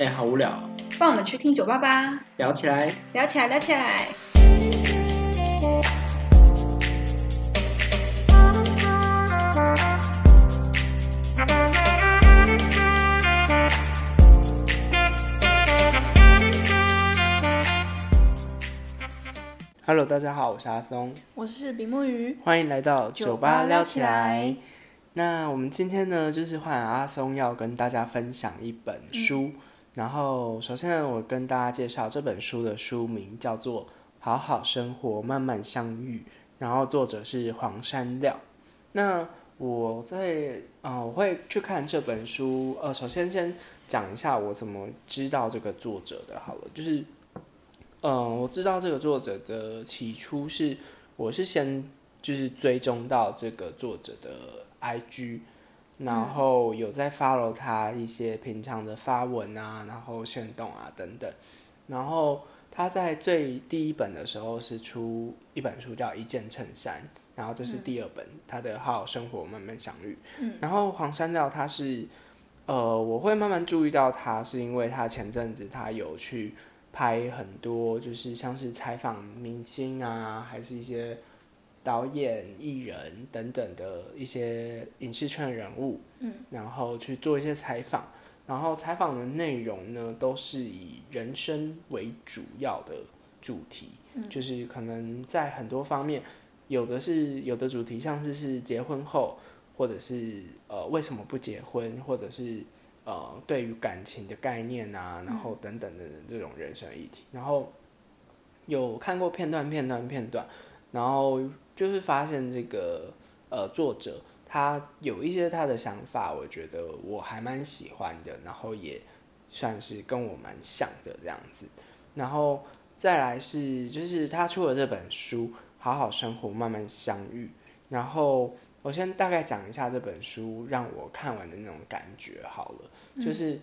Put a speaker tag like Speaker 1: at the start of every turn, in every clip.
Speaker 1: 哎，好无聊，
Speaker 2: 帮我们去听酒吧吧，
Speaker 1: 聊起来。
Speaker 2: 聊起来，聊起来。
Speaker 1: Hello，大家好，我是阿松，
Speaker 2: 我是比目鱼，
Speaker 1: 欢迎来到
Speaker 2: 酒吧撩起来。
Speaker 1: 那我们今天呢，就是换阿松要跟大家分享一本书。然后，首先，我跟大家介绍这本书的书名叫做《好好生活，慢慢相遇》，然后作者是黄山料。那我在呃，我会去看这本书。呃，首先先讲一下我怎么知道这个作者的。好了，就是，嗯、我知道这个作者的起初是，我是先就是追踪到这个作者的 IG，然后有在 follow 他一些平常的发文啊，然后行动啊等等。然后他在最第一本的时候是出一本书叫《一件衬衫》，然后这是第二本，他的《好好生活，慢慢相遇》。
Speaker 2: 嗯，
Speaker 1: 然后黄山料他是，呃，我会慢慢注意到他，是因为他前阵子他有去拍很多，就是像是采访明星啊，还是一些导演、艺人等等的一些影视圈人物，
Speaker 2: 嗯，
Speaker 1: 然后去做一些采访。然后采访的内容呢，都是以人生为主要的主题，
Speaker 2: 嗯
Speaker 1: 就是可能在很多方面，有的是有的主题像是是结婚后，或者是呃为什么不结婚，或者是呃对于感情的概念啊，然后等等等等这种人生议题，然后有看过片段片段片段，然后就是发现这个呃作者他有一些他的想法，我觉得我还蛮喜欢的，然后也算是跟我蛮像的这样子，然后再来是就是他出了这本书《好好生活，慢慢相遇》，然后我先大概讲一下这本书让我看完的那种感觉好了，就是。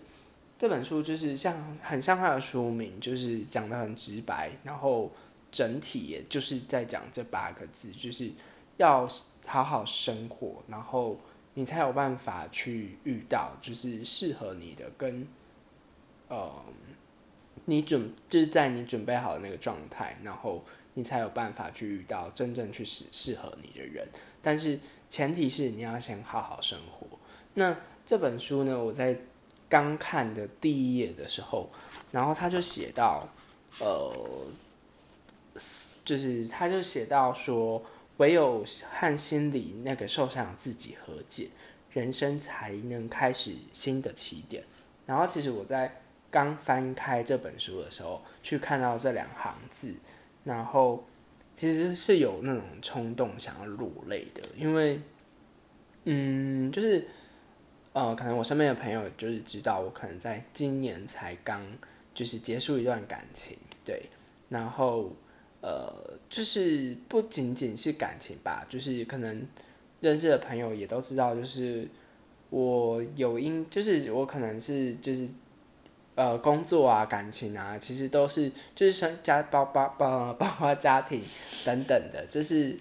Speaker 1: 这本书就是像很像它的书名，就是讲的很直白，然后整体也就是在讲这八个字，就是要好好生活，然后你才有办法去遇到就是适合你的跟呃你准就是在你准备好的那个状态，然后你才有办法去遇到真正去适适合你的人。但是前提是你要先好好生活。那这本书呢，我在刚看的第一页的时候，然后他就写到，呃，就是他就写到说，唯有和心里那个受伤自己和解，人生才能开始新的起点。然后其实我在刚翻开这本书的时候，去看到这两行字，然后其实是有那种冲动想要落泪的，因为，嗯，就是。呃，可能我身边的朋友就是知道我可能在今年才刚就是结束一段感情，对，然后呃，就是不仅仅是感情吧，就是可能认识的朋友也都知道，就是我有因，就是我可能是就是呃工作啊、感情啊，其实都是就是生家包包包包括家庭等等的，就是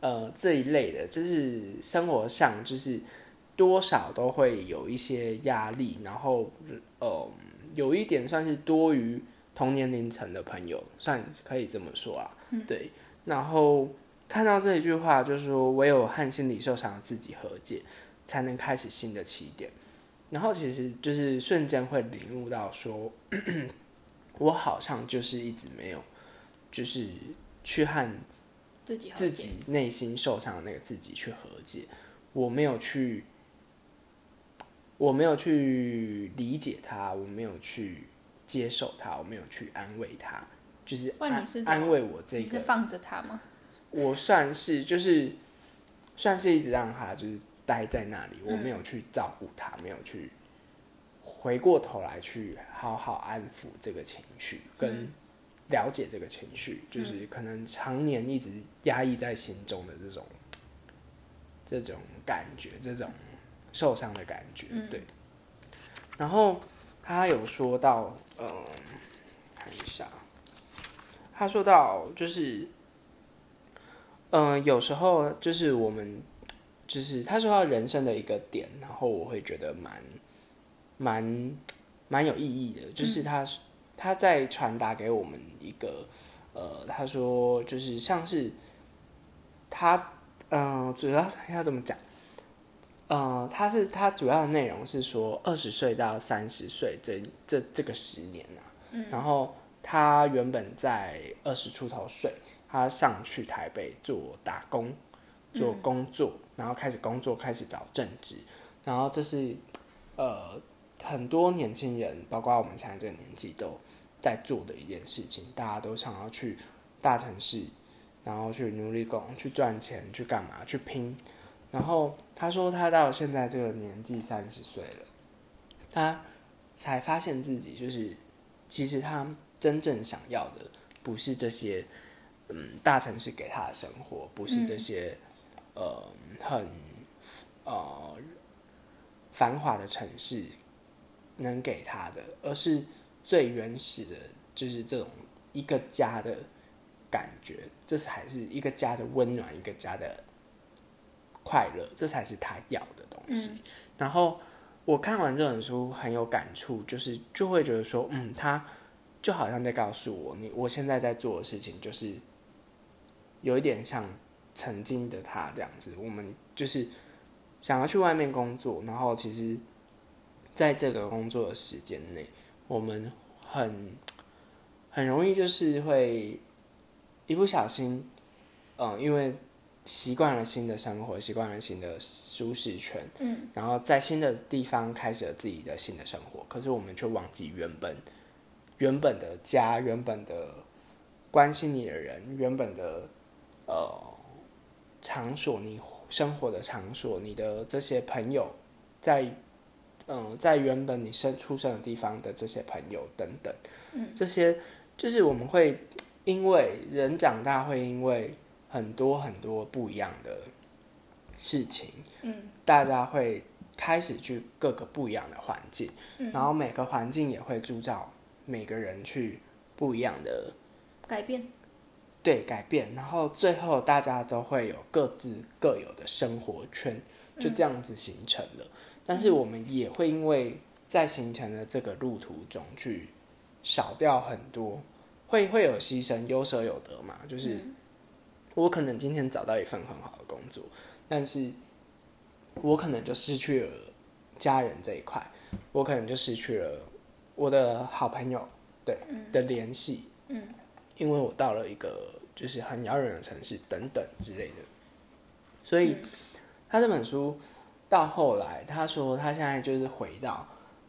Speaker 1: 呃这一类的，就是生活上就是。多少都会有一些压力，然后呃，有一点算是多于同年龄层的朋友，算可以这么说啊。对，然后看到这一句话，就是说唯有和心理受伤的自己和解，才能开始新的起点。然后其实就是瞬间会领悟到说，我好像就是一直没有，就是去和
Speaker 2: 自己
Speaker 1: 自己内心受伤的那个自己去和解，我没有去。我没有去理解他，我没有去接受他，我没有去安慰他，就是安慰我这个。
Speaker 2: 你是放着他吗？
Speaker 1: 我算是就是算是一直让他就是待在那里，我没有去照顾他，没有去回过头来去好好安抚这个情绪，跟了解这个情绪，就是可能常年一直压抑在心中的这种这种感觉，这种受伤的感觉，对。然后他有说到，嗯、看一下，他说到就是。嗯，有时候就是我们，就是他说到人生的一个点，然后我会觉得蛮蛮蛮有意义的，就是他、他在传达给我们一个呃，他说就是像是他嗯、呃主要要怎么讲？呃，他是他主要的内容是说二十岁到三十岁这这这个十年啊，嗯，然后他原本在二十出头岁，他上去台北做打工，做工作，然后开始工作，开始找正职，然后这是呃很多年轻人，包括我们现在这个年纪都在做的一件事情，大家都想要去大城市，然后去努力工，去赚钱，去干嘛，去拼。然后他说他到现在这个年纪三十岁了，他才发现自己就是其实他真正想要的不是这些嗯大城市给他的生活，不是这些、呃很呃繁华的城市能给他的，而是最原始的，就是这种一个家的感觉，这才是一个家的温暖，一个家的快乐，这才是他要的东西。然后我看完这本书很有感触，就是就会觉得说，嗯，他就好像在告诉我，你我现在在做的事情，就是有一点像曾经的他这样子。我们就是想要去外面工作，然后其实在这个工作的时间内，我们很很容易就是会一不小心，嗯、因为习惯了新的生活，习惯了新的舒适圈，
Speaker 2: 嗯，
Speaker 1: 然后在新的地方开始了自己的新的生活，可是我们却忘记原本原本的家，原本的关心你的人，原本的呃场所，你生活的场所，你的这些朋友，在嗯、呃在原本你生出生的地方的这些朋友等等，嗯，这些就是我们会因为人长大会因为很多很多不一样的事情，
Speaker 2: 嗯，
Speaker 1: 大家会开始去各个不一样的环境，
Speaker 2: 嗯。
Speaker 1: 然后每个环境也会铸造每个人去不一样的
Speaker 2: 改变，
Speaker 1: 对改变，然后最后大家都会有各自各有的生活圈，就这样子形成了。但是我们也会因为在形成的这个路途中去少掉很多，会会有牺牲，有舍有得嘛。就是我可能今天找到一份很好的工作，但是我可能就失去了家人这一块，我可能就失去了我的好朋友对的联系，
Speaker 2: 嗯，
Speaker 1: 因为我到了一个就是很遥远的城市等等之类的，所以他这本书到后来，他说他现在就是回到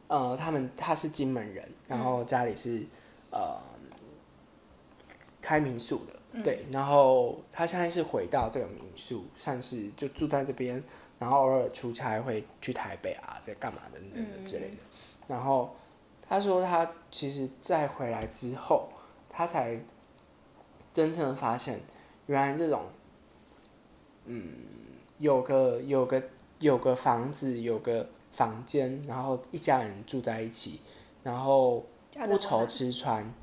Speaker 1: 呃，他们他是金门人，然后家里是呃开民宿的，对，然后他现在是回到这个民宿，算是就住在这边，然后偶尔出差会去台北啊，在干嘛等等的之类的。然后他说他其实再回来之后，他才真正的发现，原来这种嗯有个有个有个房子有个房间，然后一家人住在一起，然后不愁吃穿，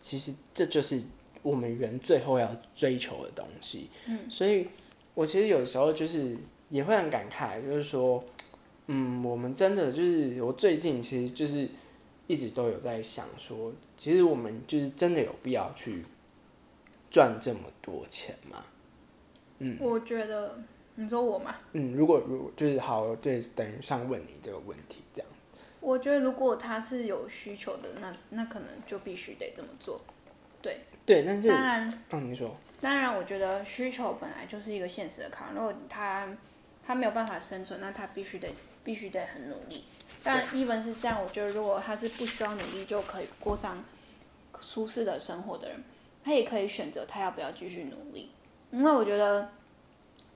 Speaker 1: 其实这就是我们人最后要追求的东西。嗯，所以我其实有时候就是也会很感慨，就是说，嗯，我们真的就是我最近其实就是一直都有在想说，其实我们就是真的有必要去赚这么多钱吗？
Speaker 2: 嗯我觉得你说我嘛，
Speaker 1: 嗯，如果如果就是好，对，等于上问你这个问题这样。
Speaker 2: 我觉得如果他是有需求的，那那可能就必须得这么做。
Speaker 1: 对，但是，
Speaker 2: 当然，
Speaker 1: 嗯，你说，
Speaker 2: 当然，我觉得需求本来就是一个现实的考量。如果他他没有办法生存，那他必须得必须得很努力。但 even 是这样，我觉得如果他是不需要努力就可以过上舒适的生活的人，他也可以选择他要不要继续努力。因为我觉得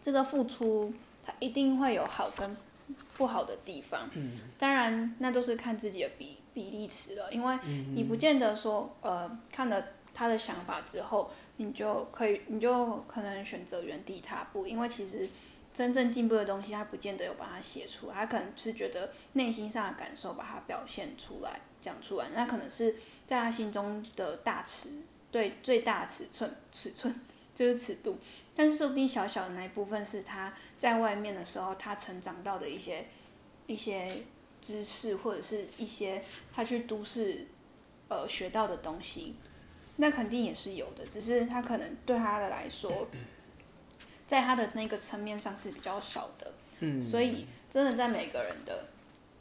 Speaker 2: 这个付出，他一定会有好跟不好的地方。嗯，当然那都是看自己的比比例尺了，因为你不见得说呃看了他的想法之后，你就可以，你就可能选择原地踏步，因为其实真正进步的东西，他不见得有把它写出来，他可能是觉得内心上的感受把它表现出来、讲出来，那可能是在他心中的大尺，对最大尺寸，尺寸就是尺度，但是说不定小小的那一部分是他在外面的时候，他成长到的一些一些知识或者是一些他去都市呃学到的东西，那肯定也是有的，只是他可能对他的来说，在他的那个层面上是比较少的。
Speaker 1: 嗯，
Speaker 2: 所以真的在每个人的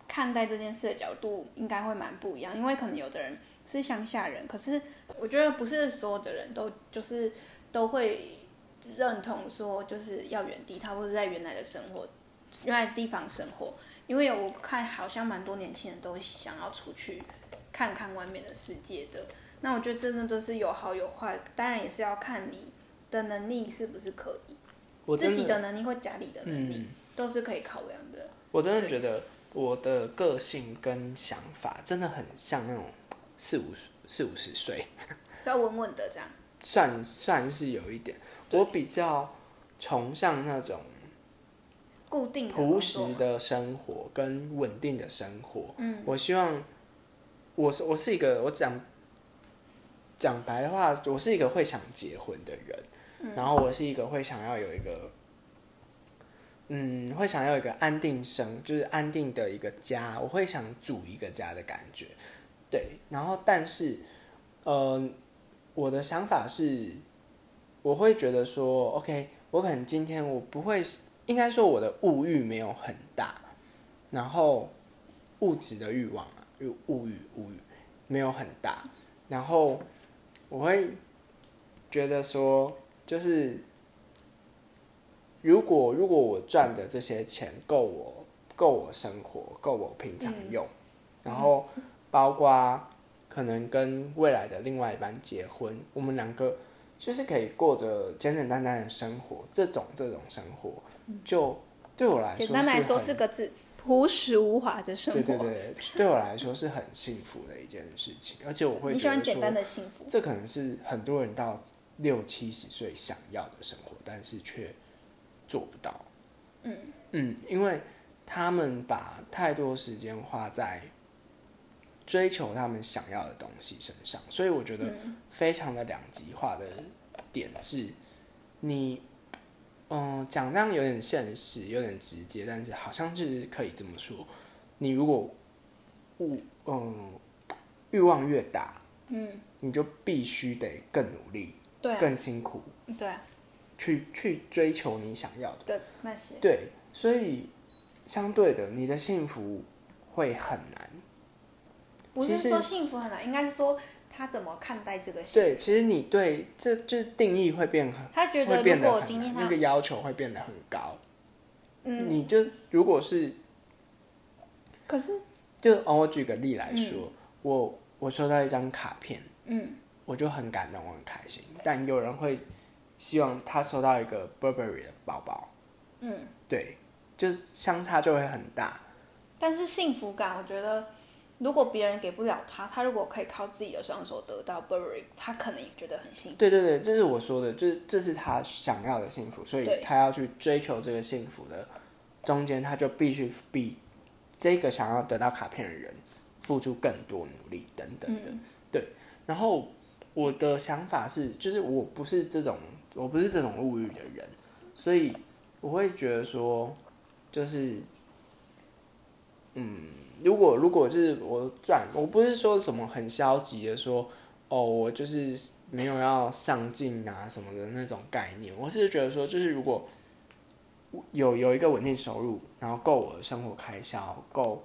Speaker 2: 看待这件事的角度，应该会蛮不一样。因为可能有的人是乡下人，可是我觉得不是所有的人都就是都会认同说就是要原地踏步，是在原来的生活、原来的地方生活。因为我看好像蛮多年轻人都想要出去看看外面的世界的。那我觉得真的都是有好有坏，当然也是要看你的能力是不是可以，
Speaker 1: 我
Speaker 2: 自己的能力或家里的能力。
Speaker 1: 嗯，
Speaker 2: 都是可以考量的。
Speaker 1: 我真的
Speaker 2: 对
Speaker 1: 觉得我的个性跟想法真的很像那种四五四五十岁，
Speaker 2: 要稳稳的这样。
Speaker 1: 算算是有一点。我比较崇尚那种
Speaker 2: 固定的
Speaker 1: 朴实的生活跟稳定的生活。
Speaker 2: 嗯，
Speaker 1: 我希望我是我是一个我讲讲白的话，我是一个会想结婚的人，
Speaker 2: 嗯
Speaker 1: 然后我是一个会想要有一个。嗯，会想要有一个安定生，就是安定的一个家，我会想组一个家的感觉，对。然后，但是，呃，我的想法是，我会觉得说，OK，我可能今天我不会，应该说我的物欲没有很大，然后物质的欲望啊，欲物欲物欲没有很大，然后我会觉得说，就是如果如果我赚的这些钱够我够我生活，够我平常用，然后包括可能跟未来的另外一半结婚，我们两个就是可以过着简简单单的生活，这种这种生活就对我来说
Speaker 2: 简单来说四个字：朴实无华的生活。
Speaker 1: 对对对，对我来说是很幸福的一件事情，而且我会
Speaker 2: 你喜
Speaker 1: 觉得说
Speaker 2: 欢简单，的幸福。
Speaker 1: 这可能是很多人到六七十岁想要的生活，但是却做不到。
Speaker 2: 嗯
Speaker 1: 嗯，因为他们把太多时间花在追求他们想要的东西身上，所以我觉得
Speaker 2: 嗯
Speaker 1: 非常的两极化的点是，你，嗯、讲这样有点现实，有点直接，但是好像是可以这么说。你如果欲嗯欲望越大，
Speaker 2: 嗯，
Speaker 1: 你就必须得更努力、
Speaker 2: 对啊，
Speaker 1: 更辛苦，
Speaker 2: 对啊
Speaker 1: 去去追求你想要的。
Speaker 2: 那些。
Speaker 1: 对，所以相对的，你的幸福会很难。
Speaker 2: 不是说幸福很难，应该是说他怎么看待这个。
Speaker 1: 对，其实你对这就是定义会变很，
Speaker 2: 他觉得
Speaker 1: 变
Speaker 2: 如果今天他
Speaker 1: 那个要求会变得很高。
Speaker 2: 嗯，
Speaker 1: 你就如果是
Speaker 2: 可是
Speaker 1: 就哦，我举个例来说，我我收到一张卡片，
Speaker 2: 嗯
Speaker 1: 我就很感动，我很开心。但有人会希望他收到一个 Burberry 的包包，
Speaker 2: 嗯，
Speaker 1: 对，就是相差就会很大。
Speaker 2: 但是幸福感，我觉得如果别人给不了他，他如果可以靠自己的双手得到 Burberry，他可能也觉得很幸福。
Speaker 1: 对对对，这是我说的，就是这是他想要的幸福，所以他要去追求这个幸福的中间，他就必须比这个想要得到卡片的人付出更多努力等等的。
Speaker 2: 嗯
Speaker 1: 对，然后我的想法是，就是我不是这种，我不是这种物欲的人，所以我会觉得说，就是，嗯，如果如果就是我赚，我不是说什么很消极的说，哦，我就是没有要上进啊什么的那种概念，我是觉得说，就是如果有有一个稳定收入，然后够我的生活开销，够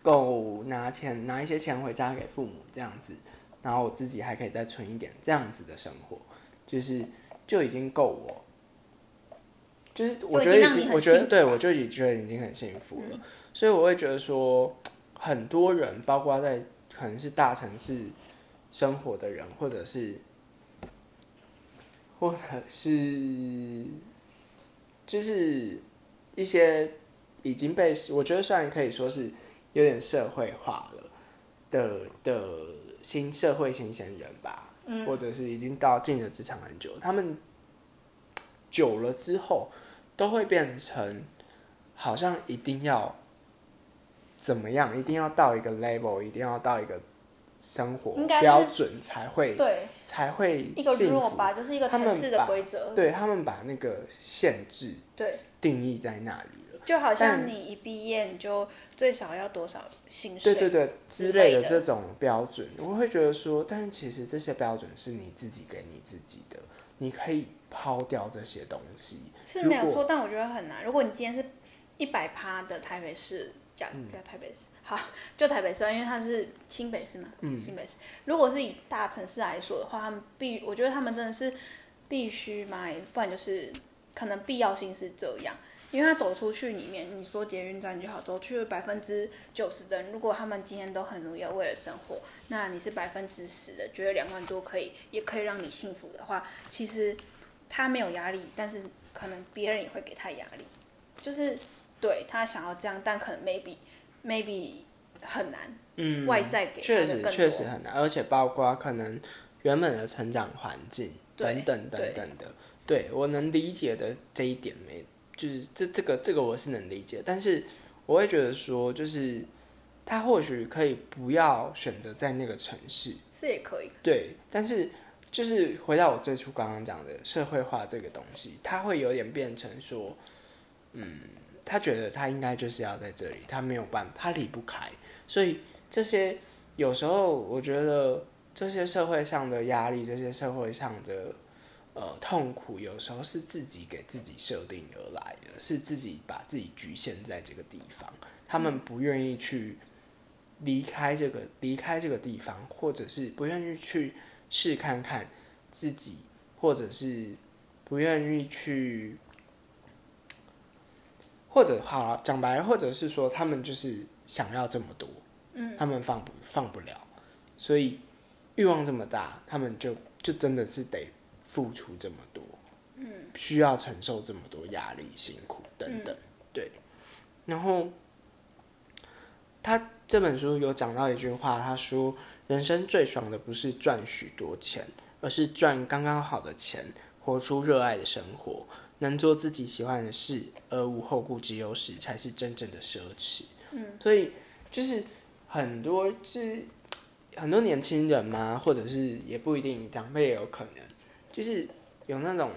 Speaker 1: 够拿钱拿一些钱回家给父母这样子，然后我自己还可以再存一点这样子的生活，就是就已经够我。就是我觉得已经，我觉得对我就已经觉得已经很幸福了，所以我会觉得说，很多人，包括在可能是大城市生活的人，或者是，或者是，就是一些已经被我觉得虽然可以说是有点社会化了的的新社会新鲜人吧，或者是已经到进了职场很久，他们久了之后都会变成好像一定要怎么样，一定要到一个 level，一定要到一个生活标准才会
Speaker 2: 对，
Speaker 1: 才会
Speaker 2: 一个
Speaker 1: 幸福。
Speaker 2: 弱吧，就是一个城市的规则。
Speaker 1: 对他们把那个限制
Speaker 2: 对，
Speaker 1: 定义在那里了，
Speaker 2: 就好像你一毕业你就最少要多少薪水，
Speaker 1: 对对对之
Speaker 2: 之类的
Speaker 1: 这种标准，我会觉得说，但是其实这些标准是你自己给你自己的，你可以抛掉这些东西。
Speaker 2: 是没有错，但我觉得很难。如果你今天是一百趴的台北市，假
Speaker 1: 嗯
Speaker 2: 不要台北市，好，就台北市，因为它是新北市嘛，
Speaker 1: 嗯
Speaker 2: 新北市。如果是以大城市来说的话，他们必，我觉得他们真的是必须买，不然就是可能必要性是这样。因为他走出去里面，你说捷运站就好，走去百分之九十的人，如果他们今天都很努力为了生活，那你是百分之十的，觉得两万多可以，也可以让你幸福的话，其实他没有压力，但是可能别人也会给他压力，就是对他想要这样，但可能 maybe maybe 很难，
Speaker 1: 嗯，
Speaker 2: 外在给他
Speaker 1: 确实确实很难，而且包括可能原本的成长环境等等等等的，对。我能理解的这一点没，就是这这个这个我是能理解，但是我会觉得说，就是他或许可以不要选择在那个城市，
Speaker 2: 是也可以，
Speaker 1: 对，但是就是回到我最初刚刚讲的社会化这个东西，它会有点变成说，嗯，他觉得他应该就是要在这里，他没有办法，他离不开，所以这些有时候我觉得这些社会上的压力，这些社会上的呃痛苦，有时候是自己给自己设定而来的，是自己把自己局限在这个地方，他们不愿意去。离开这个离开这个地方，或者是不愿意去试看看自己，或者是不愿意去，或者好了讲白了，或者是说他们就是想要这么多，嗯，他们放不放不了，所以欲望这么大，他们就就真的是得付出这么多，嗯，需要承受这么多压力、辛苦等等，对，然后他这本书有讲到一句话，他说：“人生最爽的不是赚许多钱，而是赚刚刚好的钱，活出热爱的生活，能做自己喜欢的事，而无后顾之忧时，才是真正的奢侈。”嗯，所以就是很多就是很多年轻人嘛，或者是也不一定，长辈也有可能，就是有那种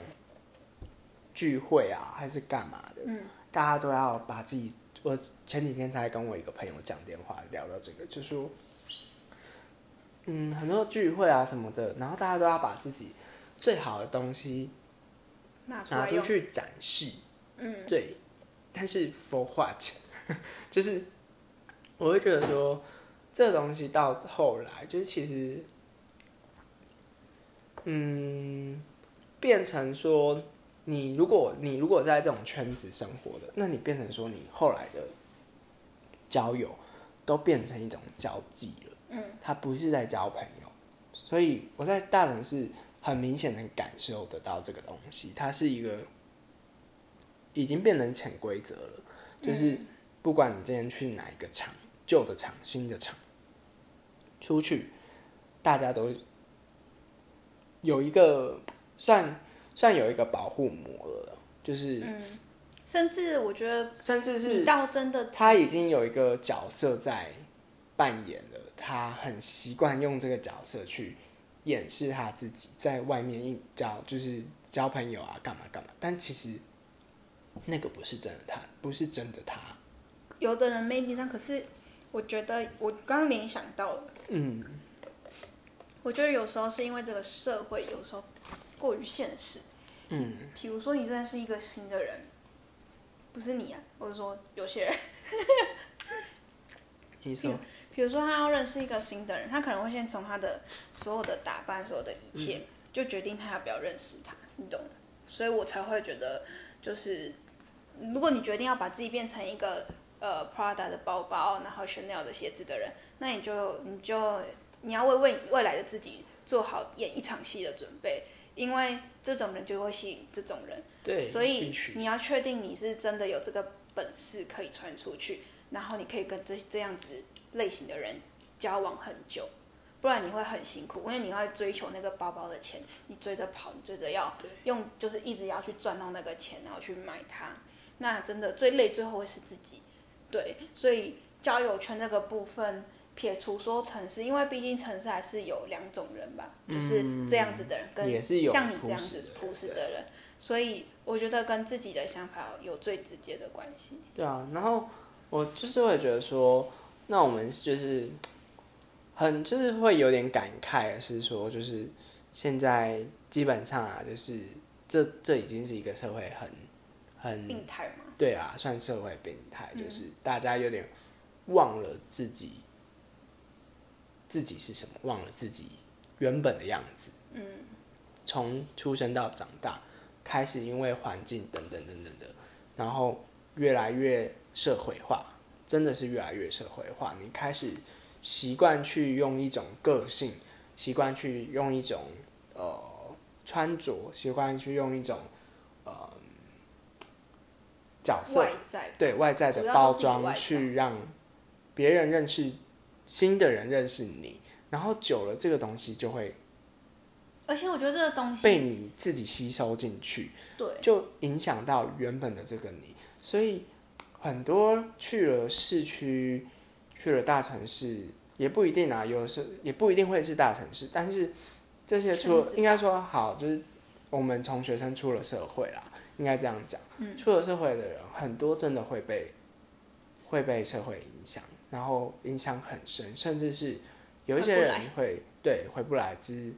Speaker 1: 聚会啊，还是干嘛的，
Speaker 2: 嗯，
Speaker 1: 大家都要把自己。我前几天才跟我一个朋友讲电话，聊到这个，就说，嗯，很多聚会啊什么的，然后大家都要把自己最好的东西拿出去展示，
Speaker 2: 嗯，
Speaker 1: 对，但是 for what？就是我会觉得说，这个东西到后来，就是其实，嗯，变成说，你如果你如果在这种圈子生活的，那你变成说你后来的交友都变成一种交际了，
Speaker 2: 嗯，
Speaker 1: 他不是在交朋友，所以我在大城市很明显能感受得到这个东西，它是一个已经变成潜规则了，就是不管你今天去哪一个厂，旧的厂、新的厂，出去，大家都有一个算算有一个保护膜了，就是
Speaker 2: 嗯，甚至我觉得
Speaker 1: 甚至是
Speaker 2: 到真的
Speaker 1: 他已经有一个角色在扮演了，他很习惯用这个角色去掩饰他自己在外面应交就是交朋友啊，干嘛干嘛，但其实那个不是真的他，不是真的他，
Speaker 2: 有的人 maybe 上，可是我觉得我刚刚联想到的，
Speaker 1: 嗯。
Speaker 2: 我觉得有时候是因为这个社会有时候过于现实。
Speaker 1: 嗯。
Speaker 2: 比如说你认识一个新的人，不是你啊，我是说有些人，
Speaker 1: 你说
Speaker 2: 比如说他要认识一个新的人，他可能会先从他的所有的打扮、所有的一切，就决定他要不要认识他，你懂吗？所以我才会觉得，就是如果你决定要把自己变成一个呃 Prada 的包包，然后 Chanel 的鞋子的人，那你就你就你要为为未来的自己做好演一场戏的准备，因为这种人就会吸引这种人。
Speaker 1: 对，
Speaker 2: 所以你要确定你是真的有这个本事可以穿出去，然后你可以跟这这样子类型的人交往很久，不然你会很辛苦，因为你会追求那个包包的钱，你追着跑，你追着要用，就是一直要去赚到那个钱，然后去买它，那真的最累，最后会是自己。对，所以交友圈这个部分。撇除说城市，因为毕竟城市还是有两种人吧，就是这样子的人，跟像你这样子朴实的人，所以我觉得跟自己的想法有最直接的关系。
Speaker 1: 对啊，然后我就是会觉得说，那我们就是很就是会有点感慨，是说就是现在基本上啊，就是这这已经是一个社会很很
Speaker 2: 病态嘛，
Speaker 1: 对啊，算社会病态，就是大家有点忘了自己自己是什么，忘了自己原本的样子。嗯，从出生到长大，开始因为环境等等等等的，然后越来越社会化，真的是越来越社会化。你开始习惯去用一种个性，习惯去用一种呃穿着，习惯去用一种呃角色
Speaker 2: 外在
Speaker 1: 对外在的包装去让别人认识新的人认识你，然后久了这个东西就会
Speaker 2: 而且我觉得这个东西
Speaker 1: 被你自己吸收进去，
Speaker 2: 对
Speaker 1: 就影响到原本的这个你。所以很多去了市区、去了大城市，也不一定啊，有的时也不一定会是大城市，但是这些出应该说好，就是我们从学生出了社会啦，应该这样讲。出了社会的人，很多真的会被会被社会影响，然后影响很深，甚至是有一些人会对回不来，之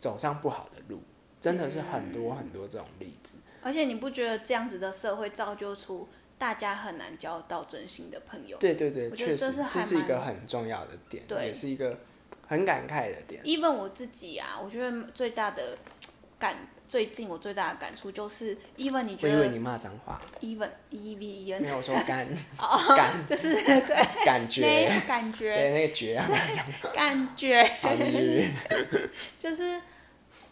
Speaker 1: 走上不好的路，真的是很多很多这种例子。
Speaker 2: 而且你不觉得这样子的社会造就出大家很难交到真心的朋友？
Speaker 1: 对对对，
Speaker 2: 我觉得
Speaker 1: 确实
Speaker 2: 这是
Speaker 1: 是一个很重要的点，
Speaker 2: 对。
Speaker 1: 也是一个很感慨的点。
Speaker 2: even 我自己啊，我觉得最大的感，最近我最大的感触就是，even 你觉得
Speaker 1: 我以为你骂脏话
Speaker 2: ，even e v e n
Speaker 1: 没有说干。
Speaker 2: 哦
Speaker 1: 感
Speaker 2: 就是对。
Speaker 1: 感
Speaker 2: 那
Speaker 1: 觉，
Speaker 2: 个感
Speaker 1: 对
Speaker 2: 觉
Speaker 1: 那个觉啊，
Speaker 2: 感觉，就是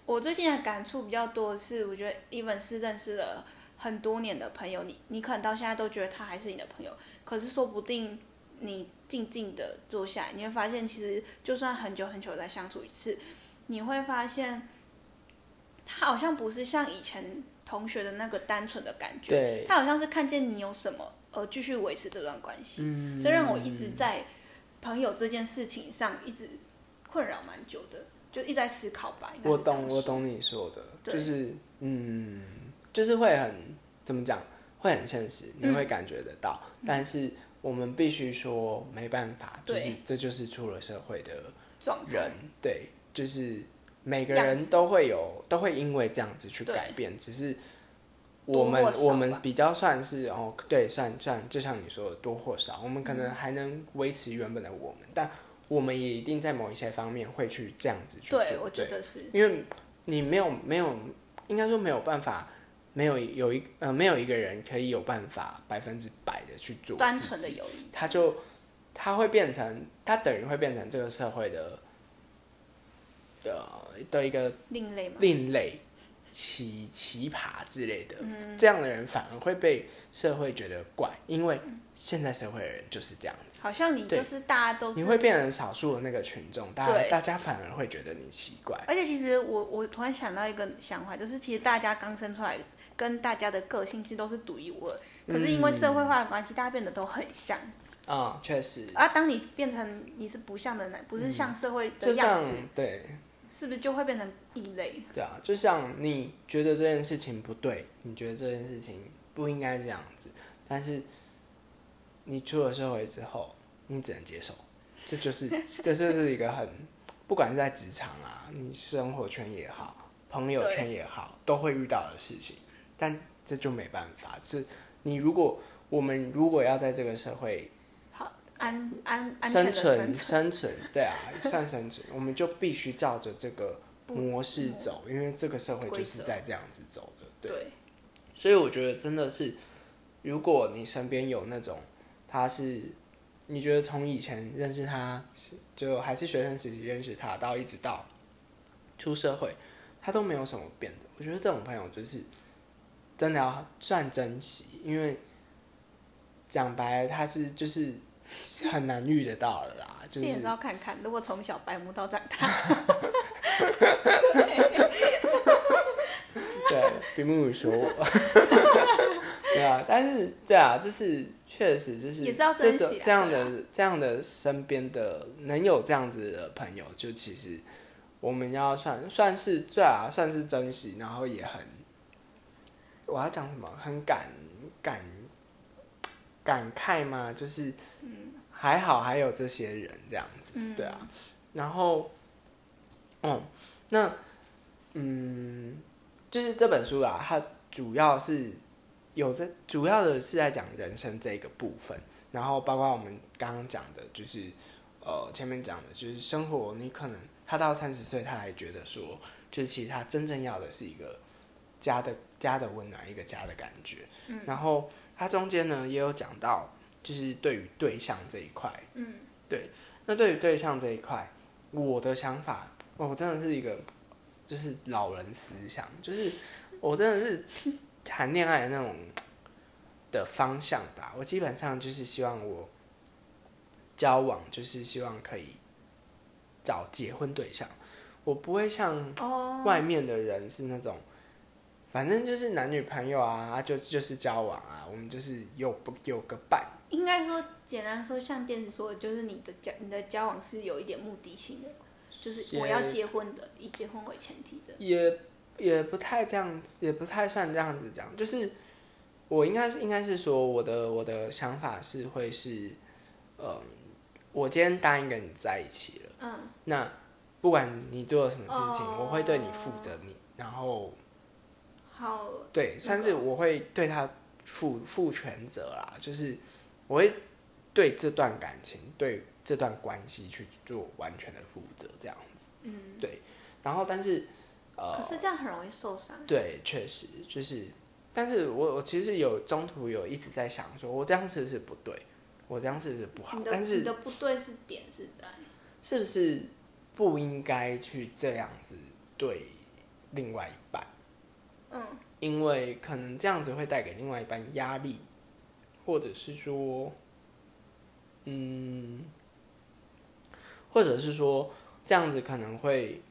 Speaker 2: 我最近的感触比较多的是，我觉得 even 是认识了很多年的朋友，你你可能到现在都觉得他还是你的朋友，可是说不定你静静的坐下来，你会发现，其实就算很久很久再相处一次，你会发现他好像不是像以前同学的那个单纯的感觉，他好像是看见你有什么而继续维持这段关系，
Speaker 1: 嗯
Speaker 2: 这让我一直在朋友这件事情上一直困扰蛮久的，就一直在思考吧。
Speaker 1: 我懂，我。懂你说的，就是嗯，就是会很怎么讲，会很现实，你
Speaker 2: 嗯
Speaker 1: 会感觉得到，但是我们必须说没办法，就是这就是出了社会的
Speaker 2: 状
Speaker 1: 人，对，就是每个人都会有，都会因为这样子去改变，只是我们我们比较算是哦，对，算算，就像你说的多或少，我们可能还能维持原本的我们，但我们也一定在某一些方面会去这样子去做，
Speaker 2: 对，我觉得是。
Speaker 1: 因为你没有没有，应该说没有办法，没有有一呃没有一个人可以有办法百分之百的去做
Speaker 2: 单纯的友谊。
Speaker 1: 他就他会变成，他等于会变成这个社会的的的一个
Speaker 2: 另类嘛，
Speaker 1: 另类奇奇葩之类的，
Speaker 2: 嗯。
Speaker 1: 这样的人反而会被社会觉得怪，因为现在社会的人就是这样子，
Speaker 2: 好像你就是大家都是
Speaker 1: 你会变成少数的那个群众，大家大家反而会觉得你奇怪，
Speaker 2: 而且其实我我突然想到一个想法，就是其实大家刚生出来，跟大家的个性其实都是独一无二，可是因为社会化的关系，大家变得都很像。
Speaker 1: 啊、确实，
Speaker 2: 啊当你变成你是不像的人，不是像社会的
Speaker 1: 就像
Speaker 2: 样子，
Speaker 1: 对。
Speaker 2: 是不是就会变成异类？
Speaker 1: 对啊，就像你觉得这件事情不对，你觉得这件事情不应该这样子，但是你出了社会之后，你只能接受，这就是 这就是一个很，不管是在职场啊，你生活圈也好，朋友圈也好，都会遇到的事情，但这就没办法，是你如果我们如果要在这个社会
Speaker 2: 好，安安安全
Speaker 1: 生存
Speaker 2: 生存，
Speaker 1: 对啊，算生存，我们就必须照着这个模式走，因为这个社会就是在这样子走的，对。
Speaker 2: 对，
Speaker 1: 所以我觉得真的是，如果你身边有那种他是，你觉得从以前认识他，就还是学生时期认识他，到一直到出社会，他都没有什么变的。我觉得这种朋友就是真的要算珍惜，因为讲白了，他是就是很难遇得到的啦，就是
Speaker 2: 这也是要看看。如果从小白目到长大，
Speaker 1: 对，比目鱼说我，对啊，但是对啊，就是确实就是
Speaker 2: 也是要
Speaker 1: 这
Speaker 2: 珍惜
Speaker 1: 这样
Speaker 2: 对
Speaker 1: 的这样的身边的能有这样子的朋友，就其实我们要算算是对啊，算是珍惜，然后也很我要讲什么？很感感感慨吗？就是，还好还有这些人这样子，
Speaker 2: 嗯
Speaker 1: 对啊。然后，哦，那，嗯，就是这本书啊，它主要是有在主要的是在讲人生这个部分，然后包括我们刚刚讲的，就是呃前面讲的，就是生活，你可能他到三十岁，他还觉得说，就是其实他真正要的是一个家的家的温暖，一个家的感觉。嗯，然后他中间呢也有讲到，就是对于对象这一块，
Speaker 2: 嗯，
Speaker 1: 对，那对于对象这一块，我的想法，哦我真的是一个就是老人思想，就是我真的是谈恋爱的那种的方向吧。我基本上就是希望我交往，就是希望可以找结婚对象。我不会像
Speaker 2: 哦，
Speaker 1: 外面的人是那种，反正就是男女朋友啊，啊就就是交往啊，我们就是有不有个伴。
Speaker 2: 应该说简单说，像电视说的，就是你的交你的交往是有一点目的性的，就是我要结婚的，以结婚为前提的。
Speaker 1: 也也不太这样子，也不太算这样子讲，就是我应该是应该是说我的我的想法是会是，嗯，我今天答应跟你在一起了，
Speaker 2: 嗯，
Speaker 1: 那不管你做了什么事情，
Speaker 2: 哦
Speaker 1: 我会对你负责你，然后
Speaker 2: 好，
Speaker 1: 对，
Speaker 2: 那
Speaker 1: 算是我会对他负负全责啦，就是我会对这段感情、对这段关系去做完全的负责，这样子。
Speaker 2: 嗯，
Speaker 1: 对，然后但是呃
Speaker 2: 可，是这样很容易受伤。
Speaker 1: 对，确实就是，但是我我其实有中途有一直在想，说我这样是不是不对？我这样是不是不好但是
Speaker 2: 你的不对是点是在，
Speaker 1: 是不是不应该去这样子对另外一半？
Speaker 2: 嗯，
Speaker 1: 因为可能这样子会带给另外一半压力，或者是说，嗯，或者是说这样子可能会，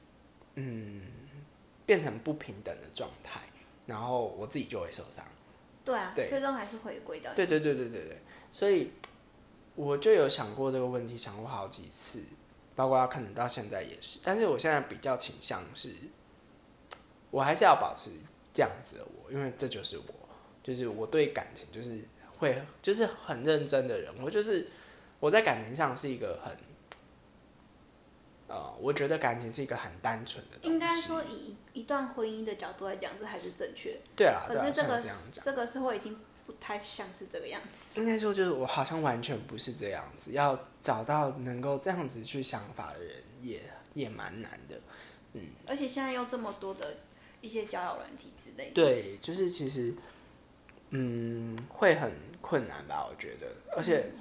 Speaker 1: 嗯，变成不平等的状态，然后我自己就会受伤。
Speaker 2: 对啊，
Speaker 1: 对
Speaker 2: 最终还是回归到
Speaker 1: 对对对对对对，所以我就有想过这个问题，想过好几次，包括可能到现在也是。但是我现在比较倾向是，我还是要保持这样子的我，因为这就是我，就是我对感情就是会就是很认真的人，我就是我在感情上是一个很。呃，我觉得感情是一个很单纯的东西。
Speaker 2: 应该说以一段婚姻的角度来讲，这还是正确的。
Speaker 1: 对啊，
Speaker 2: 可是这个
Speaker 1: 像这
Speaker 2: 个社会已经不太像是这个样子。
Speaker 1: 应该说，就是我好像完全不是这样子，要找到能够这样子去想法的人也，也蛮难的。
Speaker 2: 嗯而且现在又这么多的一些交友软体之类的，
Speaker 1: 对，就是其实，嗯，会很困难吧？我觉得，而且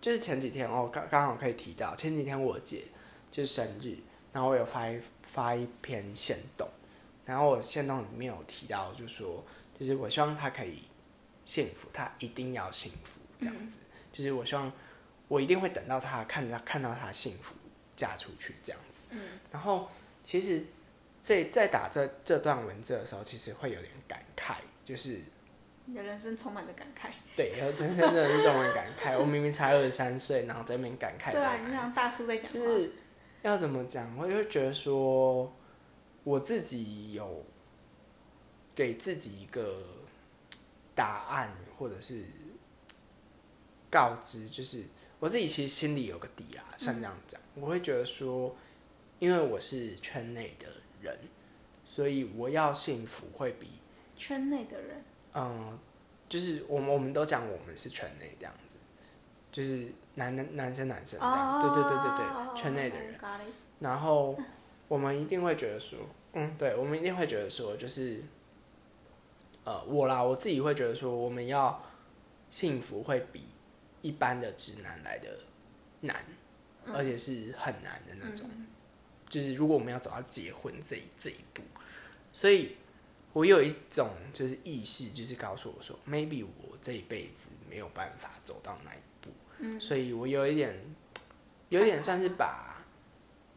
Speaker 1: 就是前几天哦，刚刚好可以提到，前几天我姐就是生日，然后我有发一发一篇线动，然后我线动里面有提到，就说就是我希望她可以幸福，她一定要幸福这样子，就是我希望我一定会等到她看到看到她幸福嫁出去这样子，
Speaker 2: 嗯，
Speaker 1: 然后其实在在打这这段文字的时候，其实会有点感慨，就是
Speaker 2: 你的人生充满着感慨。
Speaker 1: 对，然后真真的是充满感慨。我明明才二十三岁，然后在那边感慨，
Speaker 2: 对啊，你像大叔在讲，
Speaker 1: 就是要怎么讲？我就觉得说，我自己有给自己一个答案，或者是告知，就是我自己其实心里有个底啊，算这样讲。我会觉得说，因为我是圈内的人，所以我要幸福会比
Speaker 2: 圈内的人，
Speaker 1: 嗯，就是我们我们都讲我们是圈内这样子，就是男男男生男生这样，对对对对对，圈内的人。然后我们一定会觉得说，嗯，对，我们一定会觉得说，就是，呃，我啦，我自己会觉得说，我们要幸福会比一般的直男来的难，而且是很难的那种。就是如果我们要走到结婚这一这一步，所以我有一种就是意识，就是告诉我说，maybe 我这一辈子没有办法走到那一步，
Speaker 2: 嗯
Speaker 1: 所以我有一点，有一点算是把。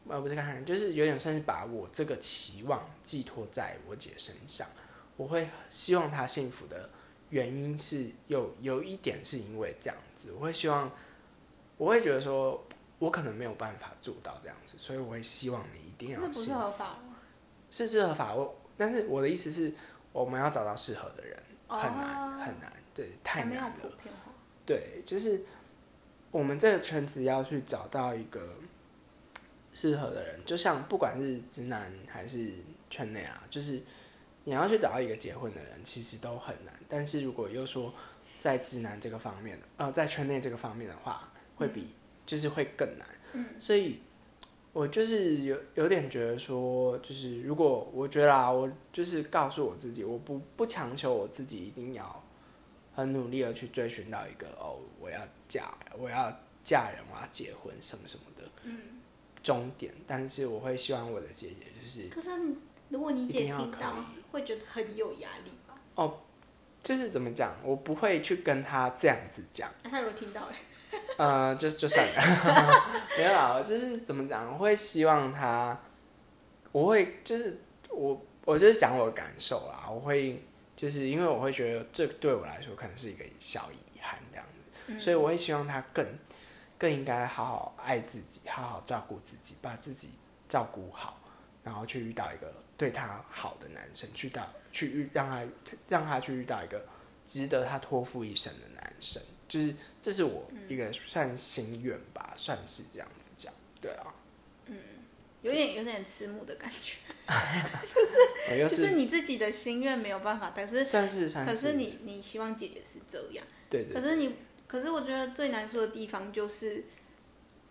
Speaker 1: 呃，不是看看，就是有点算是把我这个期望寄托在我姐身上。我会希望她幸福的原因是有有一点是因为这样子，我会希望，我会觉得说，我可能没有办法做到这样子，所以我也希望你一定要
Speaker 2: 那不是。合法吗？
Speaker 1: 是是合法，我但是我的意思是，我们要找到适合的人，很难
Speaker 2: 哦
Speaker 1: 很难，对，太难了。对，就是我们这个圈子要去找到一个适合的人，就像不管是直男还是圈内啊，就是你要去找到一个结婚的人，其实都很难。但是如果又说在直男这个方面，呃，在圈内这个方面的话，会比、就是会更难。
Speaker 2: 嗯，
Speaker 1: 所以我就是有有点觉得说，就是如果我觉得啊，我就是告诉我自己，我不不强求我自己一定要很努力的去追寻到一个哦，我要嫁，我要嫁人，我要结婚什么什么的，
Speaker 2: 嗯，
Speaker 1: 终点。但是我会希望我的姐姐就是
Speaker 2: 可是如果你
Speaker 1: 一
Speaker 2: 姐听到会觉得很有压力吧？
Speaker 1: 就是怎么讲，我不会去跟她这样子讲。
Speaker 2: 那、他如果听到嘞，
Speaker 1: 呃，就就算了，没有啦，就是怎么讲，我会希望他，我会就是我我就是讲我的感受啦，我会就是因为我会觉得这对我来说可能是一个小遗憾这样子，所以我会希望他更更应该好好爱自己，好好照顾自己，把自己照顾好，然后去遇到一个对他好的男生，去到去遇让他让他去遇到一个值得他托付一生的男生，就是这是我一个算心愿吧，算是这样子讲，对啊，嗯
Speaker 2: 有点有点迟暮的感觉，
Speaker 1: 就是
Speaker 2: 就是是你自己的心愿没有办法，但是
Speaker 1: 算是算
Speaker 2: 可是你你希望姐姐是这样，
Speaker 1: 对对
Speaker 2: 可是你可是我觉得最难受的地方就是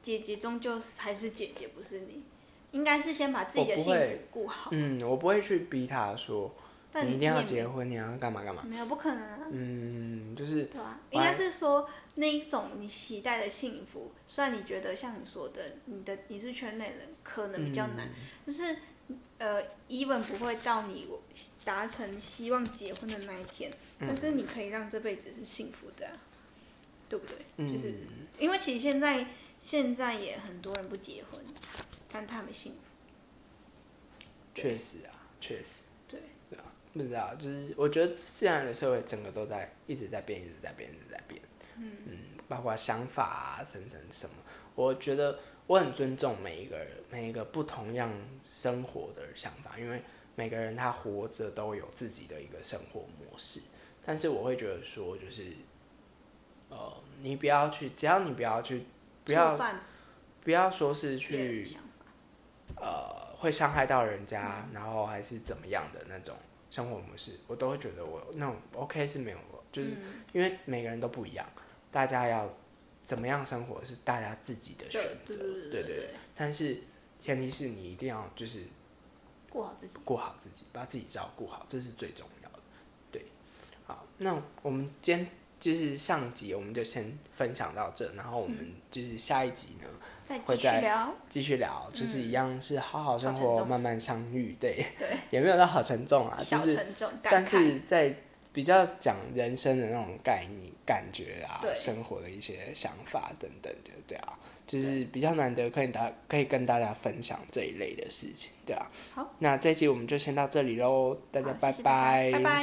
Speaker 2: 姐姐终究还是姐姐，不是你，应该是先把自己的幸福顾好，
Speaker 1: 嗯，我不会去逼他说
Speaker 2: 但
Speaker 1: 你一定要结婚，你要干嘛干嘛，
Speaker 2: 没有不可能啊。
Speaker 1: 嗯，就是
Speaker 2: 对啊，应该是说那一种你期待的幸福，虽然你觉得像你说的，你的你是圈内人，可能比较难，
Speaker 1: 嗯
Speaker 2: 但是呃，even 不会到你达成希望结婚的那一天，
Speaker 1: 嗯
Speaker 2: 但是你可以让这辈子是幸福的啊、对不对？
Speaker 1: 嗯，
Speaker 2: 就是因为其实现在现在也很多人不结婚，但他们幸福。
Speaker 1: 确实啊，确实。
Speaker 2: 对，
Speaker 1: 不知道，就是我觉得现在的社会整个都在一直在变，一直在变，一直在变。
Speaker 2: 嗯
Speaker 1: 包括想法啊，等等什么，我觉得我很尊重每一个人，每一个不同样生活的想法，因为每个人他活着都有自己的一个生活模式。但是我会觉得说，就是，呃，你不要去，只要你不要去，不要不要说是去。呃，会伤害到人家，然后还是怎么样的那种生活模式，我都会觉得我那种 OK 是没有，就是
Speaker 2: 嗯
Speaker 1: 因为每个人都不一样，大家要怎么样生活是大家自己的选择，
Speaker 2: 对对
Speaker 1: 对
Speaker 2: 对对，
Speaker 1: 但是前提是你一定要就是
Speaker 2: 过好自己。
Speaker 1: 过好自己，把自己照顾好，这是最重要的。对，好，那我们今天就是上集我们就先分享到这，然后我们就是下一集呢
Speaker 2: 再继续
Speaker 1: 会再
Speaker 2: 聊，
Speaker 1: 继续聊，就是一样是好好生活，慢慢相遇，对，
Speaker 2: 对，
Speaker 1: 也没有到好沉重啊，就
Speaker 2: 小
Speaker 1: 是
Speaker 2: 沉重，
Speaker 1: 算。是在比较讲人生的那种概念、感觉啊，生活的一些想法等等的，对啊，就是比较难得可以大可以跟大家分享这一类的事情，对啊。
Speaker 2: 好，
Speaker 1: 那这一期我们就先到这里喽，大家拜
Speaker 2: 拜谢谢大家拜拜。